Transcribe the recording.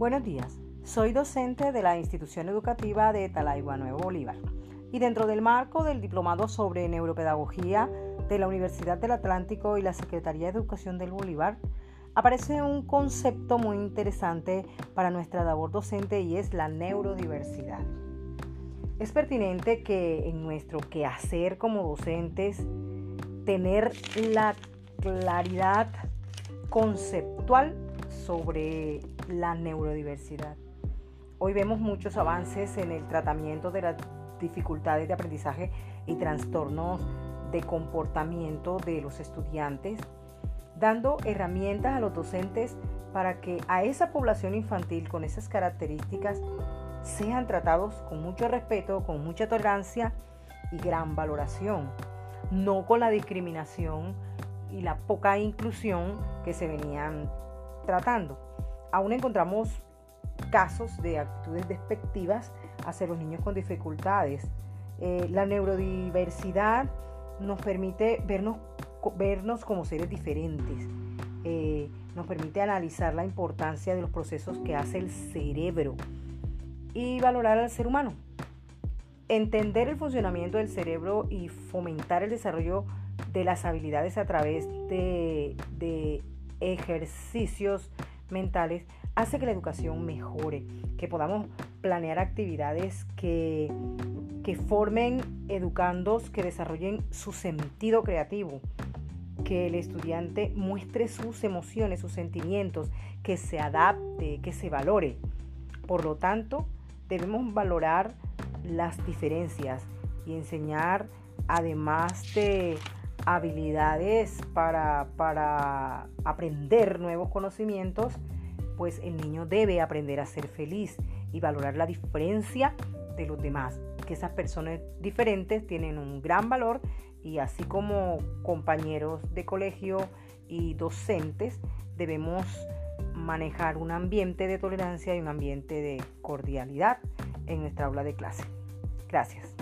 Buenos días, soy docente de la institución educativa de Talaigua Nuevo Bolívar y dentro del marco del Diplomado sobre Neuropedagogía de la Universidad del Atlántico y la Secretaría de Educación del Bolívar, aparece un concepto muy interesante para nuestra labor docente y es la neurodiversidad. Es pertinente que en nuestro quehacer como docentes tener la claridad conceptual sobre la neurodiversidad. Hoy vemos muchos avances en el tratamiento de las dificultades de aprendizaje y trastornos de comportamiento de los estudiantes, dando herramientas a los docentes para que a esa población infantil con esas características sean tratados con mucho respeto, con mucha tolerancia y gran valoración, no con la discriminación y la poca inclusión que se venían tratando. Aún encontramos casos de actitudes despectivas hacia los niños con dificultades. Eh, la neurodiversidad nos permite vernos, vernos como seres diferentes. Eh, nos permite analizar la importancia de los procesos que hace el cerebro y valorar al ser humano. Entender el funcionamiento del cerebro y fomentar el desarrollo de las habilidades a través de, de ejercicios mentales hace que la educación mejore, que podamos planear actividades que, que formen educandos que desarrollen su sentido creativo, que el estudiante muestre sus emociones, sus sentimientos, que se adapte, que se valore. Por lo tanto, debemos valorar las diferencias y enseñar, además de habilidades para, para aprender nuevos conocimientos, pues el niño debe aprender a ser feliz y valorar la diferencia de los demás, que esas personas diferentes tienen un gran valor y así como compañeros de colegio y docentes debemos manejar un ambiente de tolerancia y un ambiente de cordialidad en nuestra aula de clase. Gracias.